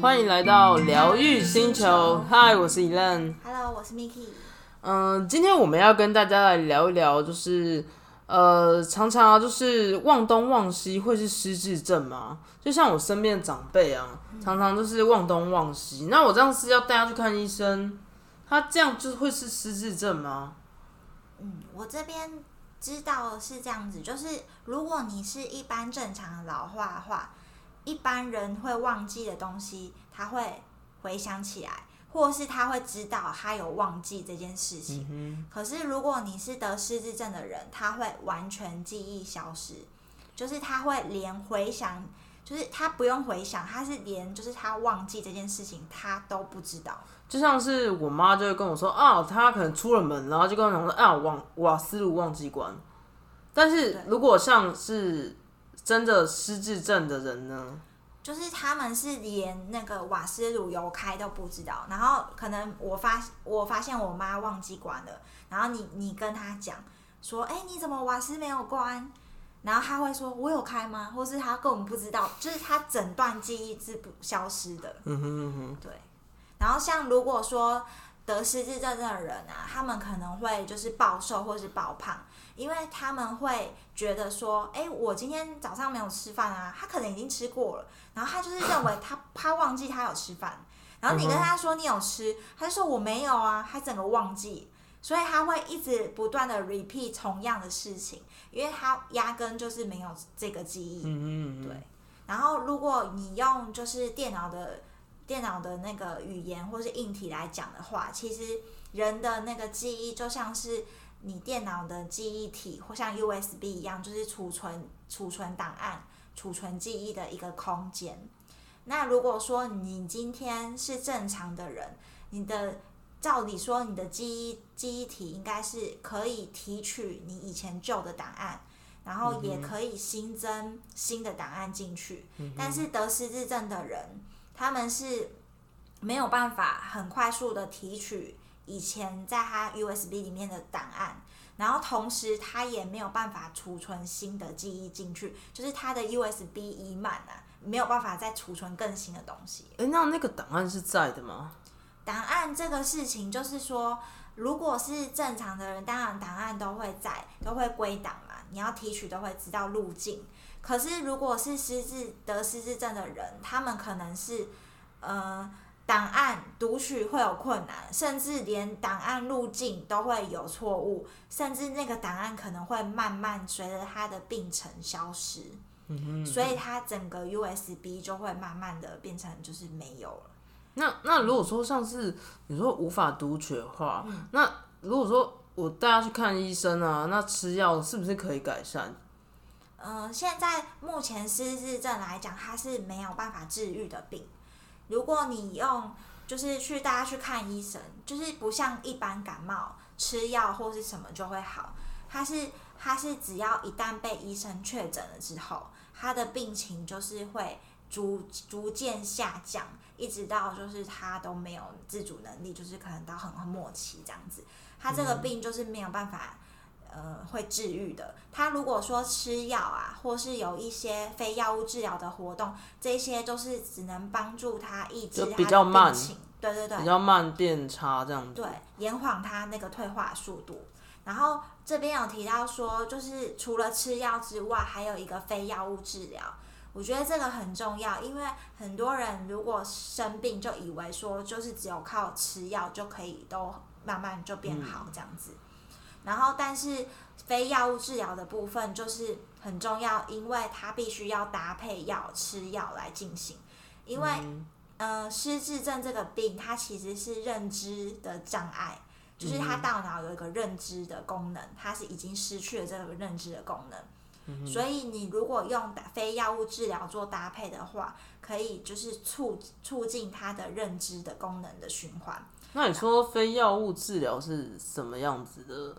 欢迎来到疗愈星球，Hi，，我是 Elen Hello，我是 Miki。嗯，今天我们要跟大家来聊一聊，就是呃，常常啊，就是忘东忘西，会是失智症吗？就像我身边的长辈啊，常常就是忘东忘西。那我这样是要带他去看医生，他这样就会是失智症吗？嗯，我这边知道是这样子，就是如果你是一般正常的老化的话，一般人会忘记的东西，他会回想起来，或是他会知道他有忘记这件事情。可是如果你是得失智症的人，他会完全记忆消失，就是他会连回想，就是他不用回想，他是连就是他忘记这件事情，他都不知道。就像是我妈就会跟我说啊，她可能出了门，然后就跟我讲说啊，忘瓦斯炉忘记关。但是如果像是真的失智症的人呢？就是他们是连那个瓦斯炉有开都不知道，然后可能我发我发现我妈忘记关了，然后你你跟他讲说，哎，你怎么瓦斯没有关？然后他会说，我有开吗？或是他根本不知道，就是他整段记忆是不消失的。嗯哼嗯哼，对。然后像如果说得失智症的人啊，他们可能会就是暴瘦或是暴胖。因为他们会觉得说，哎，我今天早上没有吃饭啊，他可能已经吃过了，然后他就是认为他他忘记他有吃饭，然后你跟他说你有吃，他就说我没有啊，他整个忘记，所以他会一直不断的 repeat 同样的事情，因为他压根就是没有这个记忆，嗯嗯对。然后如果你用就是电脑的电脑的那个语言或是硬体来讲的话，其实人的那个记忆就像是。你电脑的记忆体或像 USB 一样，就是储存储存档案、储存记忆的一个空间。那如果说你今天是正常的人，你的照理说你的记忆记忆体应该是可以提取你以前旧的档案，然后也可以新增新的档案进去。但是得失智症的人，他们是没有办法很快速的提取。以前在他 USB 里面的档案，然后同时他也没有办法储存新的记忆进去，就是他的 USB 已满了，没有办法再储存更新的东西。哎，那那个档案是在的吗？档案这个事情就是说，如果是正常的人，当然档案都会在，都会归档嘛，你要提取都会知道路径。可是如果是失智得失智症的人，他们可能是呃。档案读取会有困难，甚至连档案路径都会有错误，甚至那个档案可能会慢慢随着他的病程消失，所以它整个 USB 就会慢慢的变成就是没有了。那那如果说像是你说无法读取的话，那如果说我带他去看医生啊，那吃药是不是可以改善？嗯，现在目前失智症来讲，它是没有办法治愈的病。如果你用就是去大家去看医生，就是不像一般感冒吃药或是什么就会好，它是它是只要一旦被医生确诊了之后，他的病情就是会逐逐渐下降，一直到就是他都没有自主能力，就是可能到很末期这样子，他这个病就是没有办法。呃，会治愈的。他如果说吃药啊，或是有一些非药物治疗的活动，这些都是只能帮助他抑制他的病情。对对对，比较慢变差这样子。对，延缓他那个退化速度。然后这边有提到说，就是除了吃药之外，还有一个非药物治疗。我觉得这个很重要，因为很多人如果生病，就以为说就是只有靠吃药就可以都慢慢就变好这样子。然后，但是非药物治疗的部分就是很重要，因为它必须要搭配药吃药来进行。因为，呃，失智症这个病，它其实是认知的障碍，就是它大脑有一个认知的功能，它是已经失去了这个认知的功能。所以，你如果用非药物治疗做搭配的话，可以就是促促进它的认知的功能的循环。那你说非药物治疗是什么样子的？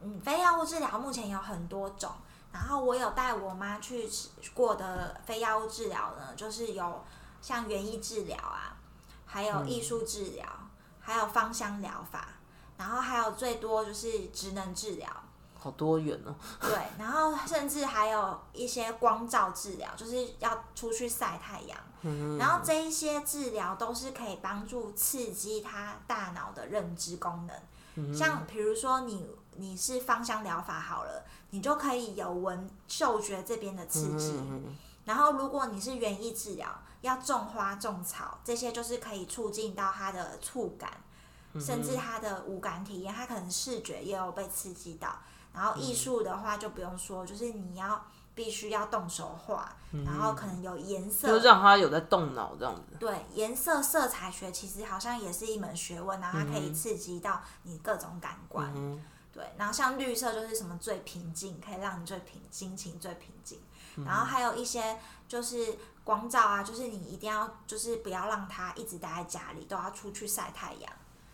嗯，非药物治疗目前有很多种，然后我有带我妈去过的非药物治疗呢，就是有像园艺治疗啊，还有艺术治疗，还有芳香疗法，然后还有有最多就是职能治疗，好多元哦。对，然后甚至还有一些光照治疗，就是要出去晒太阳。然后这一些治疗都是可以帮助刺激他大脑的认知功能，像比如说你你是芳香疗法好了，你就可以有闻嗅觉这边的刺激。然后如果你是园艺治疗，要种花种草，这些就是可以促进到它的触感，甚至它的五感体验，它可能视觉也有被刺激到。然后艺术的话就不用说，就是你要。必须要动手画，然后可能有颜色，就让他有在动脑这样子。对，颜色色彩学其实好像也是一门学问，然后它可以刺激到你各种感官。对，然后像绿色就是什么最平静，可以让你最平心情最平静。然后还有一些就是光照啊，就是你一定要就是不要让它一直待在家里，都要出去晒太阳。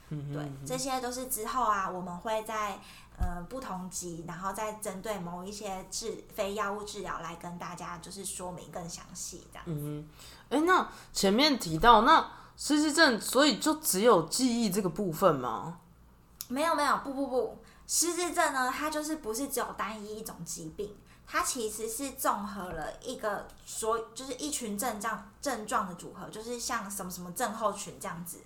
对，这些都是之后啊，我们会在。呃，不同级，然后再针对某一些治非药物治疗来跟大家就是说明更详细这样。嗯，哎，那前面提到那失智症，所以就只有记忆这个部分吗？没有没有，不不不，失智症呢，它就是不是只有单一一种疾病，它其实是综合了一个所就是一群症状症状的组合，就是像什么什么症候群这样子，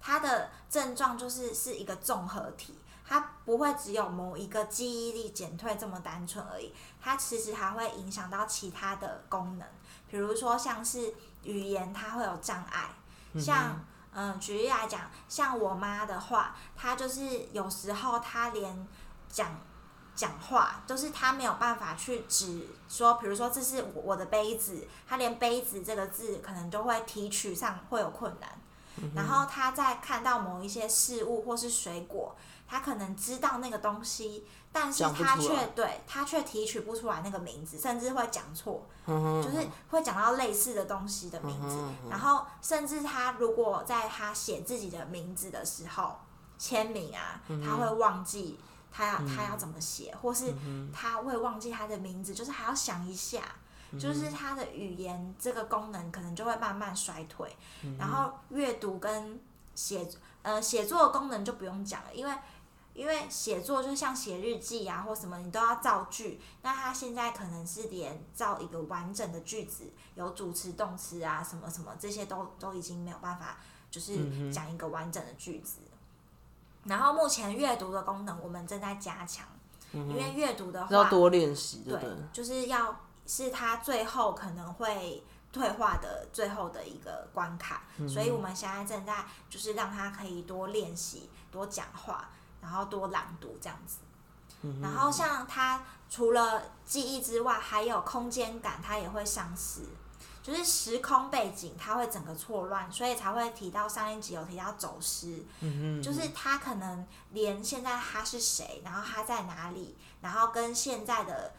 它的症状就是是一个综合体。它不会只有某一个记忆力减退这么单纯而已，它其实还会影响到其他的功能，比如说像是语言，它会有障碍。像嗯，举例来讲，像我妈的话，她就是有时候她连讲讲话都是她没有办法去指说，比如说这是我的杯子，她连杯子这个字可能都会提取上会有困难。然后她在看到某一些事物或是水果。他可能知道那个东西，但是他却对他却提取不出来那个名字，甚至会讲错，就是会讲到类似的东西的名字。然后，甚至他如果在他写自己的名字的时候签名啊，他会忘记他要他要怎么写，或是他会忘记他的名字，就是还要想一下，就是他的语言这个功能可能就会慢慢衰退。然后阅读跟写呃写作的功能就不用讲了，因为。因为写作就像写日记啊，或什么，你都要造句。那他现在可能是连造一个完整的句子，有主词、动词啊，什么什么，这些都都已经没有办法，就是讲一个完整的句子。然后目前阅读的功能我们正在加强，因为阅读的话要多练习，对，就是要是他最后可能会退化的最后的一个关卡，所以我们现在正在就是让他可以多练习、多讲话。然后多朗读这样子，然后像他除了记忆之外，还有空间感，他也会丧失，就是时空背景他会整个错乱，所以才会提到上一集有提到走失，就是他可能连现在他是谁，然后他在哪里，然后跟现在的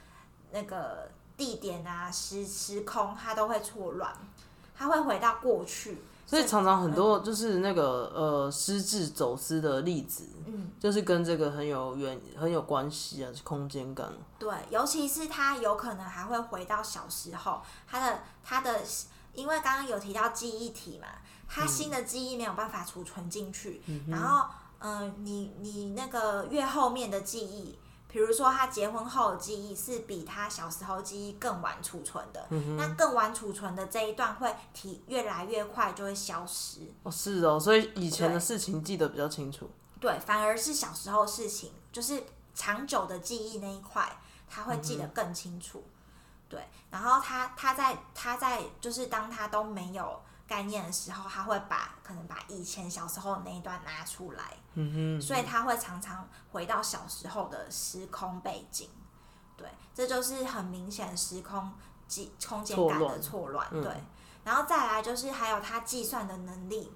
那个地点啊时时空他都会错乱，他会回到过去。所以常常很多就是那个呃失智走失的例子，嗯，就是跟这个很有缘很有关系啊，空间感。对，尤其是他有可能还会回到小时候，他的他的，因为刚刚有提到记忆体嘛，他新的记忆没有办法储存进去，然后嗯，你你那个越后面的记忆。比如说，他结婚后的记忆是比他小时候记忆更晚储存的，那更晚储存的这一段会提越来越快就会消失。哦，是哦，所以以前的事情记得比较清楚。对，反而是小时候事情，就是长久的记忆那一块，他会记得更清楚。对，然后他他在他在就是当他都没有。概念的时候，他会把可能把以前小时候的那一段拿出来，嗯哼，所以他会常常回到小时候的时空背景，对，这就是很明显时空计空间感的错乱，对，然后再来就是还有他计算的能力，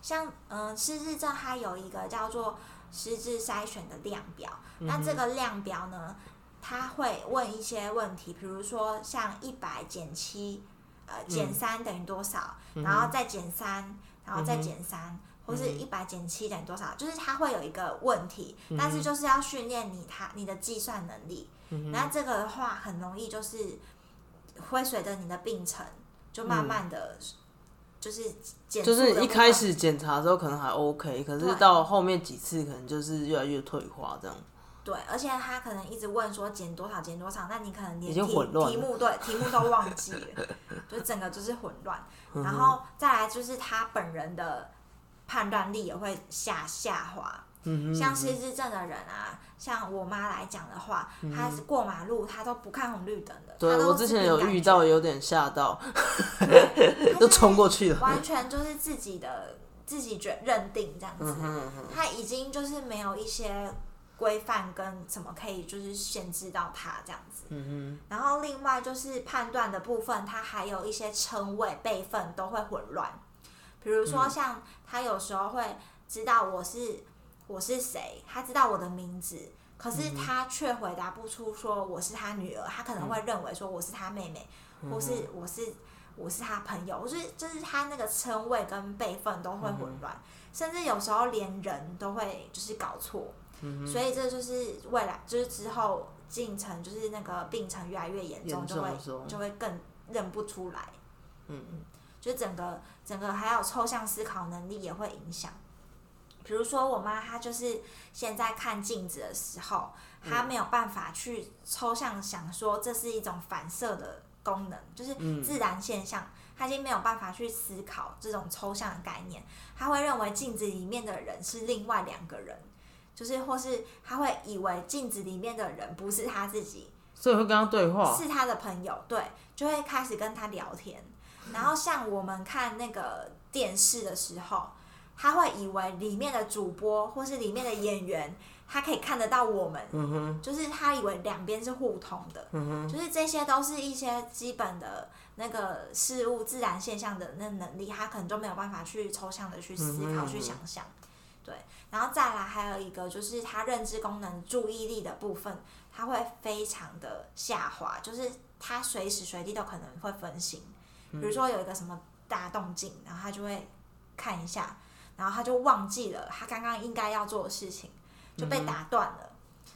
像嗯失智症它有一个叫做失智筛选的量表，那这个量表呢，他会问一些问题，比如说像一百减七。呃，减三等于多少？然后再减三，然后再减三，或是一百减七等于多少？就是它会有一个问题，但是就是要训练你它你的计算能力。那这个的话很容易就是会随着你的病程就慢慢的就是检就是一开始检查的时候可能还 OK，可是到后面几次可能就是越来越退化这样。对，而且他可能一直问说减多少减多少，那你可能连题混乱题目对题目都忘记了，就整个就是混乱。嗯然后再来就是他本人的判断力也会下下滑。嗯像失智症的人啊，像我妈来讲的话，她是过马路她都不看红绿灯的。对我之前有遇到，有点吓到，她就冲过去了。完全就是自己的自己觉认定这样子，嗯哼嗯哼他已经就是没有一些规范跟什么可以就是限制到他这样子。嗯然后另外就是判断的部分，它还有一些称谓辈分都会混乱，比如嗯。说像他有时候会知道我是我是谁，他知道我的名字。可是嗯他却回答不出说我是他女儿，他可能会认为说我是他妹妹，嗯或是我是我是他朋友，就是就是他那个称谓跟辈分都会混乱，甚至有时候连人都会就是搞错，嗯所以这就是未来就是之后进程就是那个病程越来越严重，就会就会更认不出来，嗯嗯，就整个整个还有抽象思考能力也会影响。比如说我妈，她就是现在看镜子的时候，她没有办法去抽象想说这是一种反射的功能，就是嗯。自然现象，她已经没有办法去思考这种抽象的概念，她会认为镜子里面的人是另外两个人，就是或是他会以为镜子里面的人不是他自己，所以会跟他对话。是他的朋友，对，就会开始跟他聊天。然后像我们看那个电视的时候，他会以为里面的主播或是里面的演员，他可以看得到我们，就是他以为两边是互通的，就是这些都是一些基本的那个事物自然现象的那能力，他可能就没有办法去抽象的去思考、嗯去想象。对，然后再来还有一个就是他认知功能、注意力的部分，他会非常的下滑，就是他随时随地都可能会分心。比如说有一个什么大动静，然后他就会看一下，然后他就忘记了他刚刚应该要做的事情，就被打断了。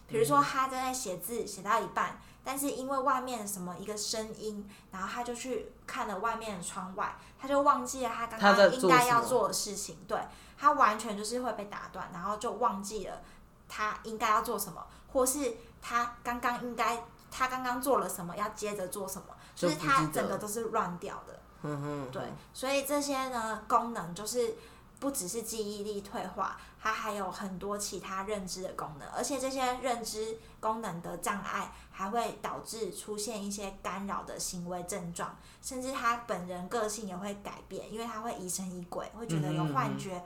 比如说他正在写字，写到一半，但是因为外面什么一个声音，然后他就去看了外面的窗外，他就忘记了他刚刚应该要做的事情。对他完全就是会被打断，然后就忘记了他应该要做什么，或是他刚刚应该他刚刚做了什么，要接着做什么，就就是他整个都是乱掉的。嗯哼，对，所以这些呢功能就是不只是记忆力退化，它还有很多其他认知的功能，而且这些认知功能的障碍还会导致出现一些干扰的行为症状，甚至他本人个性也会改变，因为他会疑神疑鬼，会觉得有幻觉。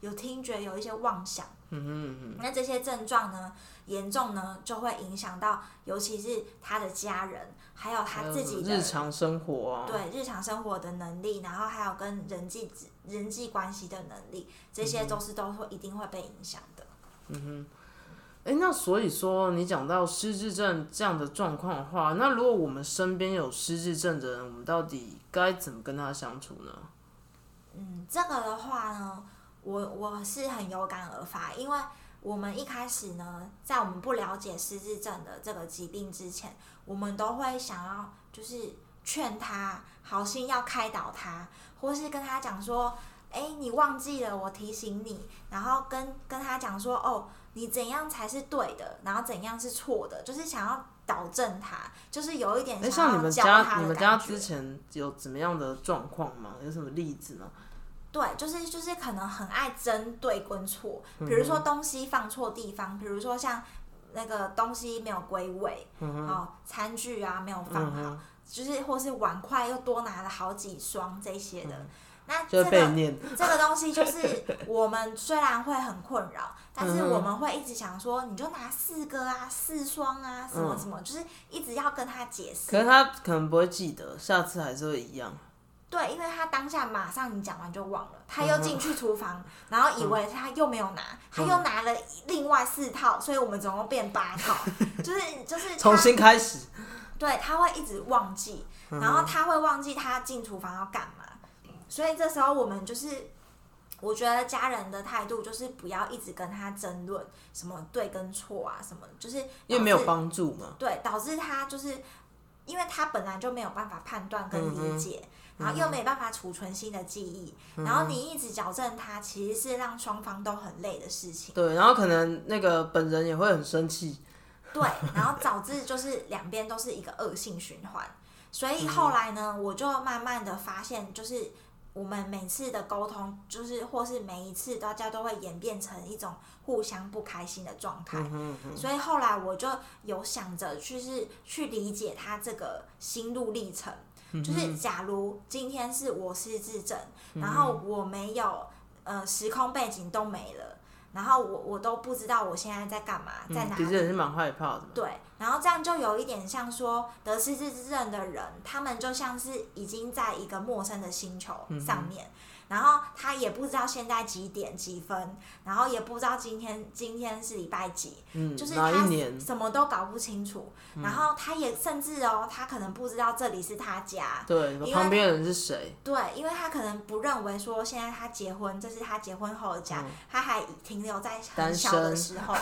有听觉，有一些妄想，嗯哼那这些症状呢，严重呢就会影响到，尤其是他的家人，还有他自己的日常生活啊，对日常生活的能力，然后还有跟人际人际关系的能力，这些都是都会一定会被影响的。嗯哼。哎、那所以说，你讲到失智症这样的状况的话，那如果我们身边有失智症的人，我们到底该怎么跟他相处呢？嗯，这个的话呢，我我是很有感而发，因为我们一开始呢，在我们不了解失智症的这个疾病之前，我们都会想要就是劝他，好心要开导他，或是跟他讲说，哎，你忘记了，我提醒你，然后跟跟他讲说，哦，你怎样才是对的，然后怎样是错的，就是想要导正他，就是有一点哎、想要像你们教他家你们家之前有怎么样的状况吗？有什么例子吗？对，就是就是可能很爱针对跟错，嗯比如说东西放错地方，比如说像那个东西没有归位，哦，餐具啊没有放好，嗯就是或是碗筷又多拿了好几双这些的。那这个这个东西就是我们虽然会很困扰，但是我们会一直想说，你就拿四个啊、四双啊，什么嗯什么，就是一直要跟他解释。可是他可能不会记得，下次还是会一样。对，因为他当下马上你讲完就忘了，他嗯又进去厨房，然后以为他又没有拿，他又拿了另外四套，所以我们总共变八套，就是就是重新开始，对，他会一直忘记，嗯然后他会忘记他进厨房要干嘛，所以这时候我们就是。我觉得家人的态度就是不要一直跟他争论什么对跟错啊，什么就是因为没有帮助嘛。对，导致他就是因为他本来就没有办法判断跟理解，然后又没办法储存新的记忆，然后你一直矫正他，其实是让双方都很累的事情。对，然后可能那个本人也会很生气。对，然后导致就是两边都是一个恶性循环。所以后来呢，我就慢慢的发现，就是我们每次的沟通，就是或是每一次大家都会演变成一种互相不开心的状态。所以后来我就有想着，就是去理解他这个心路历程。就是假如今天是我失智症，然后我没有呃时空背景都没了。然后我我都不知道我现在在干嘛，在哪里。其实也是蛮害怕的。对，然后这样就有一点像说得失智症的人，他们就像是已经在一个陌生的星球上面。然后他也不知道现在几点几分，然后也不知道今天今天是礼拜几，嗯就是他什么都搞不清楚。然后他也甚至哦，他可能不知道这里是他家，对，旁边人是谁？对，因为他可能不认为说现在他结婚，这是他结婚后的家，他还停留在很小的时候，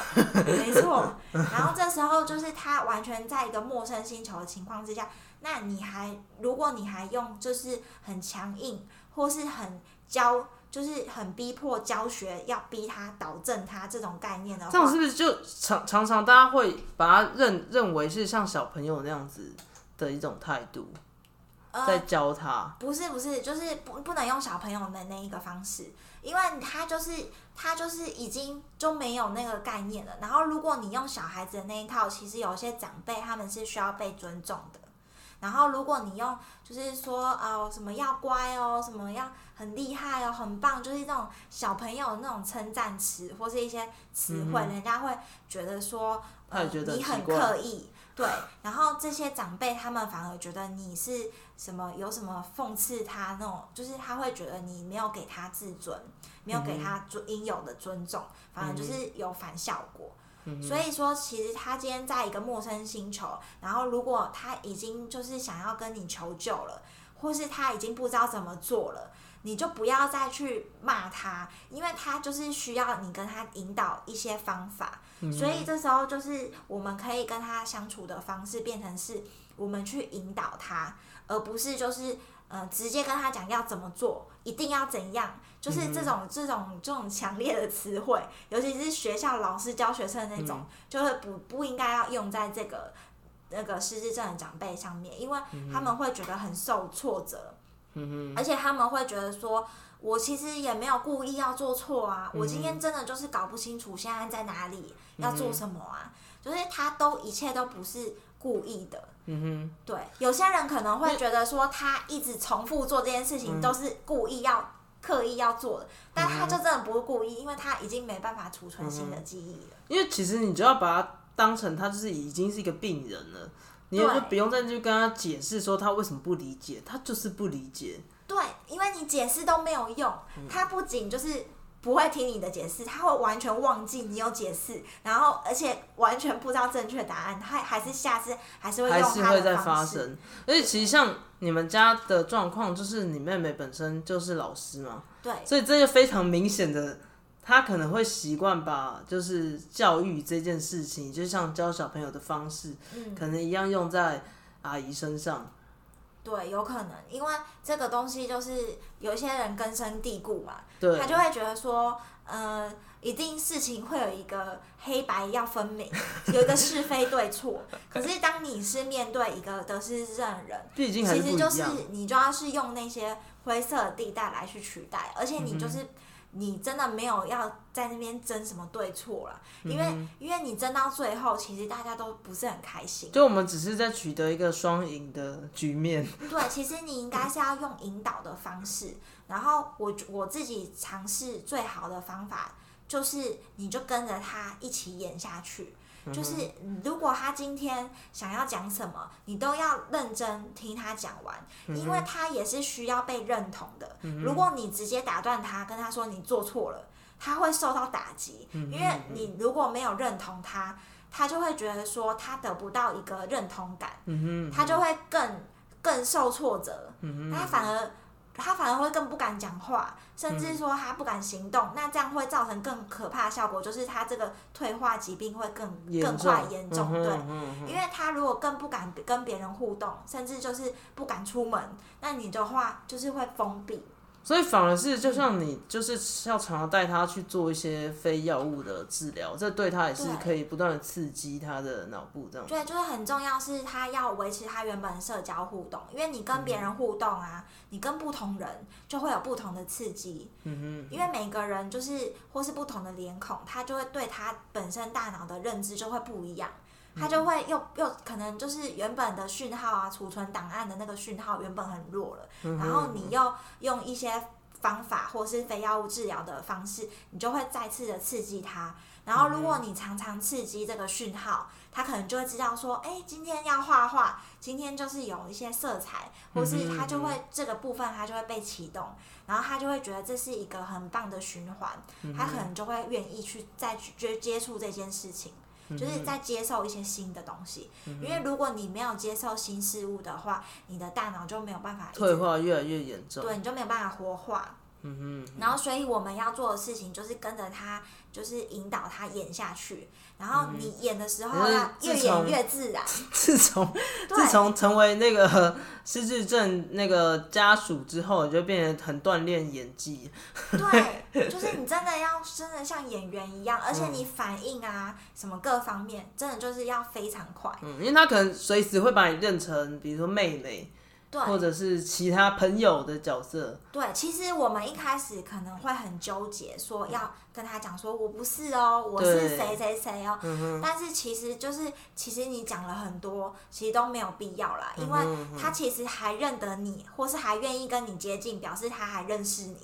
没错。然后这时候就是他完全在一个陌生星球的情况之下，那你还如果你还用就是很强硬或是很。教就是很逼迫教学，要逼他导正他这种概念的话，这样是不是就常常常大家会把他认认为是像小朋友那样子的一种态度，在教他？不是不是，就是不不能用小朋友的那一个方式，因为他就是他就是已经就没有那个概念了。然后如果你用小孩子的那一套，其实有些长辈他们是需要被尊重的。然后如果你用就是说哦什么要乖哦，什么要。很厉害哦，很棒，就是这种小朋友那种称赞词或是一些词汇，人家会觉得说，呃，你很刻意，对。然后这些长辈他们反而觉得你是什么有什么讽刺他那种，就是他会觉得你没有给他自尊，没有给他尊应有的尊重，反而就是有反效果。所以说，其实他今天在一个陌生星球，然后如果他已经就是想要跟你求救了，或是他已经不知道怎么做了。你就不要再去骂他，因为他就是需要你跟他引导一些方法，所以这时候就是我们可以跟他相处的方式变成是我们去引导他，而不是就是呃直接跟他讲要怎么做，一定要怎样，就是这种这种这种强烈的词汇，尤其是学校老师教学生的那种，就是不不应该要用在这个那个失智症的长辈上面，因为他们会觉得很受挫折。嗯而且他们会觉得说，我其实也没有故意要做错啊，我今天真的就是搞不清楚现在在哪里要做什么啊，就是他都一切都不是故意的。嗯哼，对，有些人可能会觉得说，他一直重复做这件事情都是故意要刻意要做的，但他就真的不是故意，因为他已经没办法储存新的记忆了。因为其实你就要把他当成他就是已经是一个病人了。你就不用再去跟他解释说他为什么不理解，他就是不理解。对，因为你解释都没有用，他不仅就是不会听你的解释，他会完全忘记你有解释，然后而且完全不知道正确答案，他还是下次还是会还是会再发生。而且其实像你们家的状况，就是你妹妹本身就是老师嘛，对，所以这就非常明显的。他可能会习惯把就是教育这件事情，就像教小朋友的方式，可能一样用在阿姨身上。对，有可能，因为这个东西就是有些人根深蒂固嘛，对，他就会觉得说，呃，一定事情会有一个黑白要分明，有一个是非对错。可是当你是面对一个得失证人，其实就是你就要是用那些灰色地带来去取代，而且你就是。你真的没有要在那边争什么对错了，因为因为你争到最后，其实大家都不是很开心。就我们只是在取得一个双赢的局面。对，其实你应该是要用引导的方式，然后我我自己尝试最好的方法就是，你就跟着他一起演下去。就是如果他今天想要讲什么，你都要认真听他讲完，因为他也是需要被认同的。如果你直接打断他，跟他说你做错了，他会受到打击，因为你如果没有认同他，他就会觉得说他得不到一个认同感，他就会更更受挫折，他反而他反而会更不敢讲话，甚至说他不敢行动。那这样会造成更可怕的效果，就是他这个退化疾病会更更快严重。对，因为他如果更不敢跟别人互动，甚至就是不敢出门，那你的话就是会封闭。所以反而是，就像你就是要常常带他去做一些非药物的治疗，这对他也是可以不断的刺激他的脑部这样。对，就是很重要，是他要维持他原本社交互动，因为你跟别人互动啊，你跟不同人就会有不同的刺激。嗯哼。因为每个人就是或是不同的脸孔，他就会对他本身大脑的认知就会不一样，他就会又又可能就是原本的讯号啊，储存档案的那个讯号原本很弱了，然后你又用一些。方法或是非药物治疗的方式，你就会再次的刺激它。然后，如果你常常刺激这个讯号，它可能就会知道说，哎，今天要画画，今天就是有一些色彩，或是它就会这个部分它就会被启动，然后它就会觉得这是一个很棒的循环，它可能就会愿意去再去接接触这件事情。就是在接受一些新的东西，因为如果你没有接受新事物的话，你的大脑就没有办法退化越来越严重，对，你就没有办法活化。嗯哼，然后所以我们要做的事情就是跟着他，就是引导他演下去。然后你演的时候要越演越自然。自从自从成为那个失智症那个家属之后，就变得很锻炼演技。对，就是你真的要真的像演员一样，而且你反应啊什么各方面，真的就是要非常快。嗯，因为他可能随时会把你认成，比如说妹妹。或者是其他朋友的角色。对，其实我们一开始可能会很纠结，说要跟他讲说我不是哦，我是谁谁谁哦。但是其实就是，其实你讲了很多，其实都没有必要啦，因为他其实还认得你，或是还愿意跟你接近，表示他还认识你。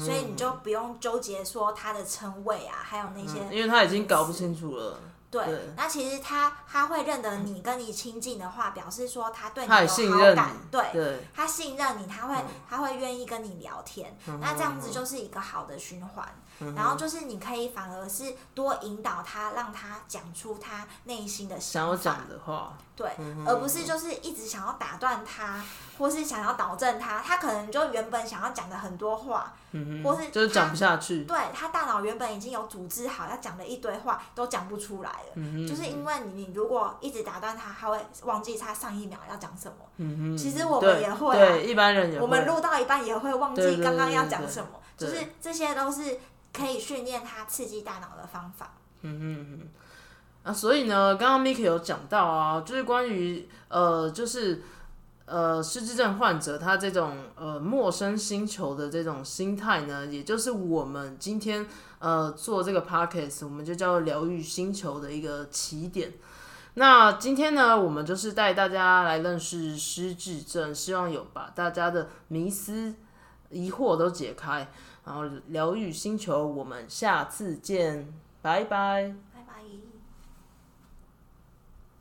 所以你就不用纠结说他的称谓啊，还有那些，因为他已经搞不清楚了。对，那其实他他会认得你，跟你亲近的话，表示说他对你有好感，对，他信任你，他会他会愿意跟你聊天，那这样子就是一个好的循环。然后就是你可以反而是多引导他，让他讲出他内心的想要讲的话，对，而不是就是一直想要打断他，或是想要导正他。他可能就原本想要讲的很多话，或是就是讲不下去。对他大脑原本已经有组织好要讲的一堆话，都讲不出来了。就是因为你如果一直打断他，他会忘记他上一秒要讲什么。其实我们也会，对一般人也会，我们录到一半也会忘记刚刚要讲什么。就是这些都是。可以训练他刺激大脑的方法。嗯嗯嗯。啊，所以呢，刚刚 Miki 有讲到啊，就是关于呃，就是呃，失智症患者他这种呃陌生星球的这种心态呢，也就是我们今天呃做这个 podcast，我们就叫疗愈星球的一个起点。那今天呢，我们就是带大家来认识失智症，希望有把大家的迷思疑惑都解开。然后疗愈星球，我们下次见，拜拜。